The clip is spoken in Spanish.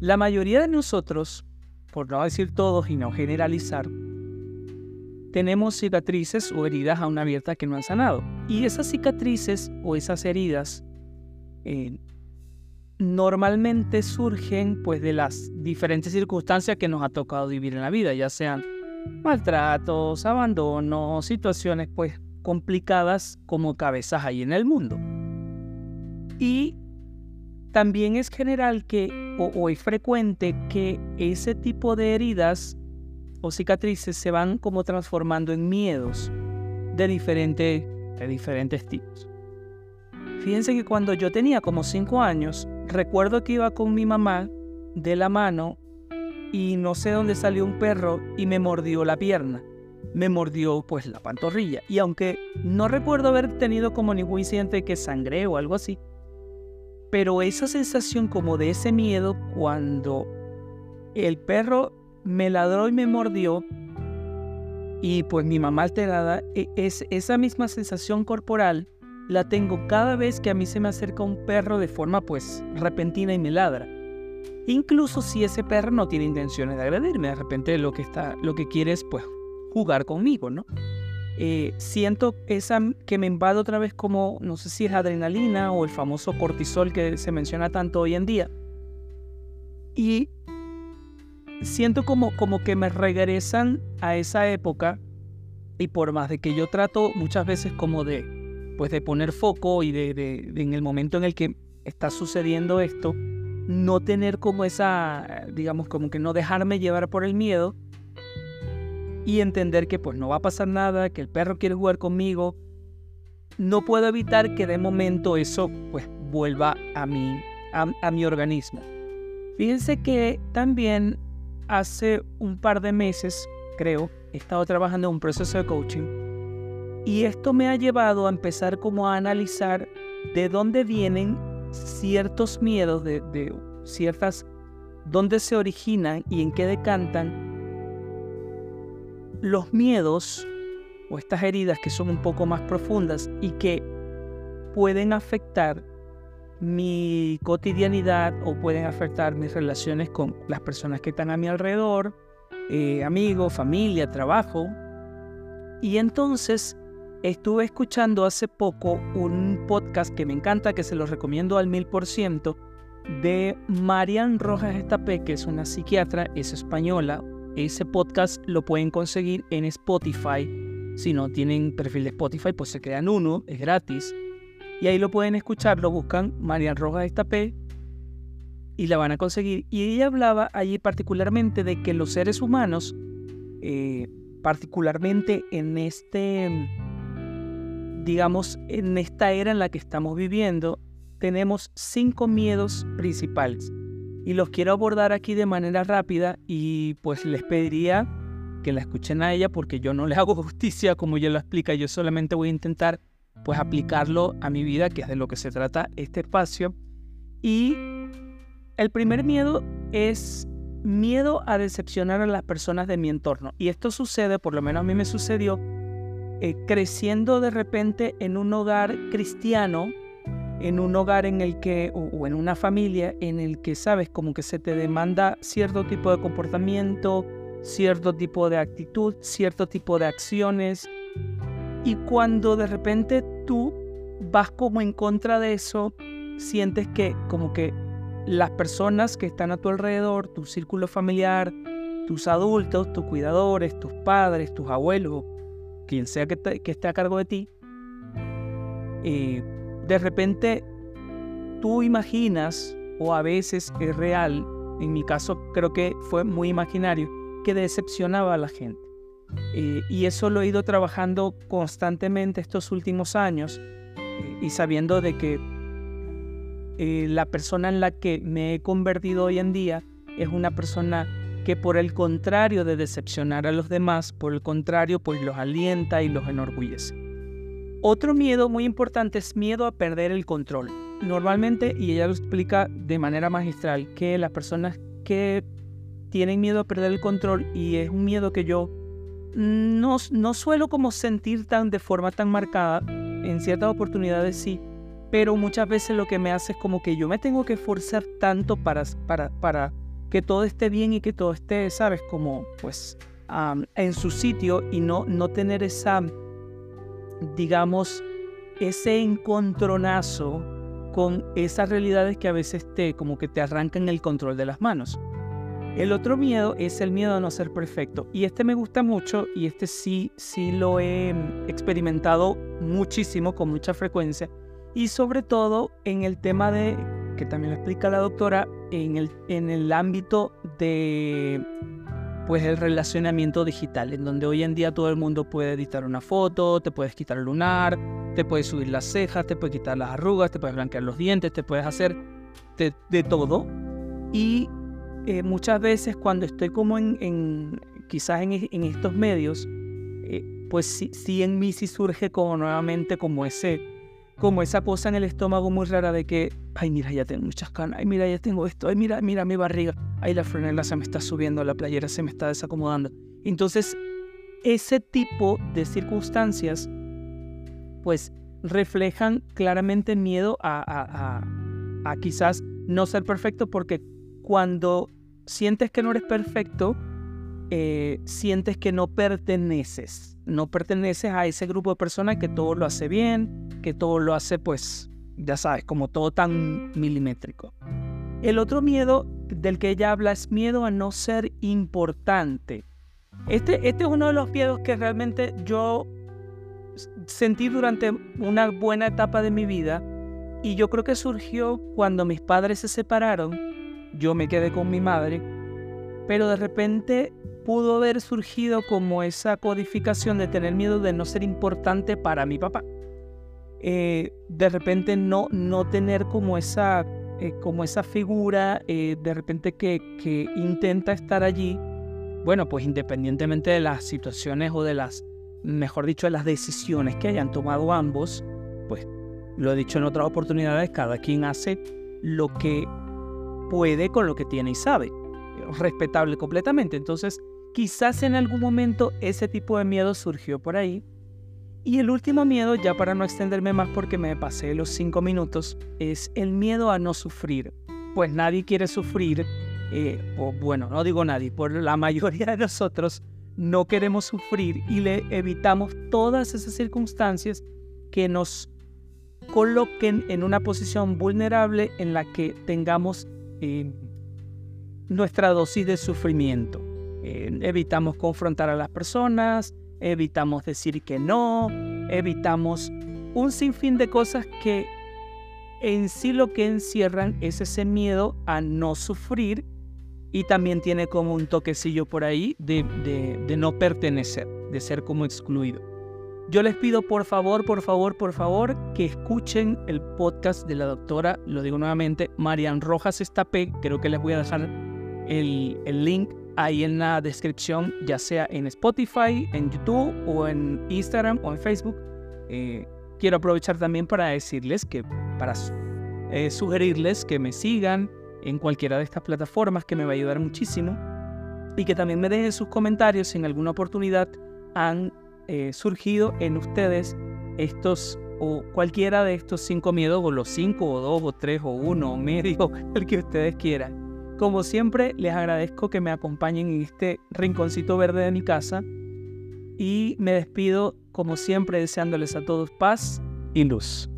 La mayoría de nosotros, por no decir todos y no generalizar, tenemos cicatrices o heridas aún abiertas que no han sanado. Y esas cicatrices o esas heridas eh, normalmente surgen pues de las diferentes circunstancias que nos ha tocado vivir en la vida, ya sean maltratos, abandono, situaciones pues complicadas como cabezas hay en el mundo. Y también es general que, o, es frecuente que ese tipo de heridas o cicatrices se van como transformando en miedos de, diferente, de diferentes tipos. Fíjense que cuando yo tenía como 5 años, recuerdo que iba con mi mamá de la mano y no sé dónde salió un perro y me mordió la pierna. Me mordió pues la pantorrilla. Y aunque no recuerdo haber tenido como ningún incidente que sangré o algo así, pero esa sensación como de ese miedo cuando el perro me ladró y me mordió y pues mi mamá alterada, e, es esa misma sensación corporal la tengo cada vez que a mí se me acerca un perro de forma pues repentina y me ladra. Incluso si ese perro no tiene intenciones de agredirme, de repente lo que, está, lo que quiere es pues jugar conmigo, ¿no? Eh, siento esa que me invade otra vez como, no sé si es adrenalina o el famoso cortisol que se menciona tanto hoy en día. Y siento como, como que me regresan a esa época y por más de que yo trato muchas veces como de pues de poner foco y de, en el momento en el que está sucediendo esto, no tener como esa, digamos, como que no dejarme llevar por el miedo y entender que pues no va a pasar nada, que el perro quiere jugar conmigo, no puedo evitar que de momento eso pues vuelva a mi, a mi organismo. Fíjense que también hace un par de meses, creo, he estado trabajando en un proceso de coaching y esto me ha llevado a empezar como a analizar de dónde vienen ciertos miedos, de, ciertas, dónde se originan y en qué decantan los miedos o estas heridas que son un poco más profundas y que pueden afectar mi cotidianidad o pueden afectar mis relaciones con las personas que están a mi alrededor, eh, amigos, familia, trabajo. Y entonces Estuve escuchando hace poco un podcast que me encanta, que se lo recomiendo al mil por ciento, de Marian Rojas Estapé, que es una psiquiatra, es española. Ese podcast lo pueden conseguir en Spotify. Si no tienen perfil de Spotify, pues se crean uno, es gratis. Y ahí lo pueden escuchar, lo buscan Marian Rojas Estapé y la van a conseguir. Y ella hablaba allí particularmente de que los seres humanos, eh, particularmente en este digamos, en esta era en la que estamos viviendo, tenemos cinco miedos principales. Y los quiero abordar aquí de manera rápida y pues les pediría que la escuchen a ella porque yo no le hago justicia como ella lo explica, yo solamente voy a intentar pues aplicarlo a mi vida, que es de lo que se trata este espacio. Y el primer miedo es miedo a decepcionar a las personas de mi entorno. Y esto sucede, por lo menos a mí me sucedió, eh, creciendo de repente en un hogar cristiano, en un hogar en el que, o, en una familia en el que, sabes, como que se te demanda cierto tipo de comportamiento, cierto tipo de actitud, cierto tipo de acciones. Y cuando de repente tú vas como en contra de eso, sientes que como que las personas que están a tu alrededor, tu círculo familiar, tus adultos, tus cuidadores, tus padres, tus abuelos, quien sea que, esté a cargo de ti, eh, de repente tú imaginas, o a veces es real, en mi caso creo que fue muy imaginario, que decepcionaba a la gente. Eh, y eso lo he ido trabajando constantemente estos últimos años eh, y sabiendo de que la persona en la que me he convertido hoy en día es una persona que por el contrario de decepcionar a los demás, por el contrario, pues los alienta y los enorgullece. Otro miedo muy importante es miedo a perder el control. Normalmente, y ella lo explica de manera magistral, que las personas que tienen miedo a perder el control, y es un miedo que yo no, no suelo como sentir tan de forma tan marcada, en ciertas oportunidades sí, pero muchas veces lo que me hace es como que yo me tengo que esforzar tanto para, para, para que todo esté bien y que todo esté, sabes, como pues en su sitio y no, no tener esa, digamos, ese encontronazo con esas realidades que a veces te, como que te arrancan el control de las manos. El otro miedo es el miedo a no ser perfecto. Y este me gusta mucho y este sí, sí lo he experimentado muchísimo, con mucha frecuencia. Y sobre todo en el tema de, que también lo explica la doctora, en el, en el ámbito de pues el relacionamiento digital, en donde hoy en día todo el mundo puede editar una foto, te puedes quitar el lunar, te puedes subir las cejas, te puedes quitar las arrugas, te puedes blanquear los dientes, te puedes hacer de, todo. Y eh, muchas veces cuando estoy como en, quizás en, estos medios, eh, pues sí en mí sí surge como nuevamente como ese como esa cosa en el estómago muy rara de que, ay, mira, ya tengo muchas canas, ay, mira, ya tengo esto, ay, mira, mira mi barriga, ay, la franela se me está subiendo, la playera se me está desacomodando. Entonces, ese tipo de circunstancias, pues, reflejan claramente miedo a, a, a quizás no ser perfecto, porque cuando sientes que no eres perfecto, eh, sientes que no perteneces, no perteneces a ese grupo de personas que todo lo hace bien, que todo lo hace pues, ya sabes, como todo tan milimétrico. El otro miedo del que ella habla es miedo a no ser importante. Este, este es uno de los miedos que realmente yo sentí durante una buena etapa de mi vida y yo creo que surgió cuando mis padres se separaron, yo me quedé con mi madre, pero de repente pudo haber surgido como esa codificación de tener miedo de no ser importante para mi papá. Eh, de repente no, no tener como esa, eh, como esa figura, eh, de repente que, que intenta estar allí, bueno, pues independientemente de las situaciones o de las, mejor dicho, de las decisiones que hayan tomado ambos, pues lo he dicho en otras oportunidades, cada quien hace lo que puede con lo que tiene y sabe, respetable completamente. Entonces, Quizás en algún momento ese tipo de miedo surgió por ahí. Y el último miedo, ya para no extenderme más porque me pasé los cinco minutos, es el miedo a no sufrir. Pues nadie quiere sufrir, eh, o bueno, no digo nadie, por la mayoría de nosotros no queremos sufrir y le evitamos todas esas circunstancias que nos coloquen en una posición vulnerable en la que tengamos eh, nuestra dosis de sufrimiento. Eh, evitamos confrontar a las personas, evitamos decir que no, evitamos un sinfín de cosas que en sí lo que encierran es ese miedo a no sufrir y también tiene como un toquecillo por ahí de, de no pertenecer, de ser como excluido. Yo les pido por favor, por favor, por favor, que escuchen el podcast de la doctora, lo digo nuevamente, Marian Rojas Estapé, creo que les voy a dejar el, el link ahí en la descripción, ya sea en Spotify, en YouTube o en Instagram o en Facebook. Eh, quiero aprovechar también para decirles que, para eh, sugerirles que me sigan en cualquiera de estas plataformas, que me va a ayudar muchísimo. Y que también me dejen sus comentarios si en alguna oportunidad han eh, surgido en ustedes estos o cualquiera de estos cinco miedos, o los cinco, o dos, o tres, o uno, o medio, el que ustedes quieran. Como siempre, les agradezco que me acompañen en este rinconcito verde de mi casa y me despido como siempre deseándoles a todos paz y luz.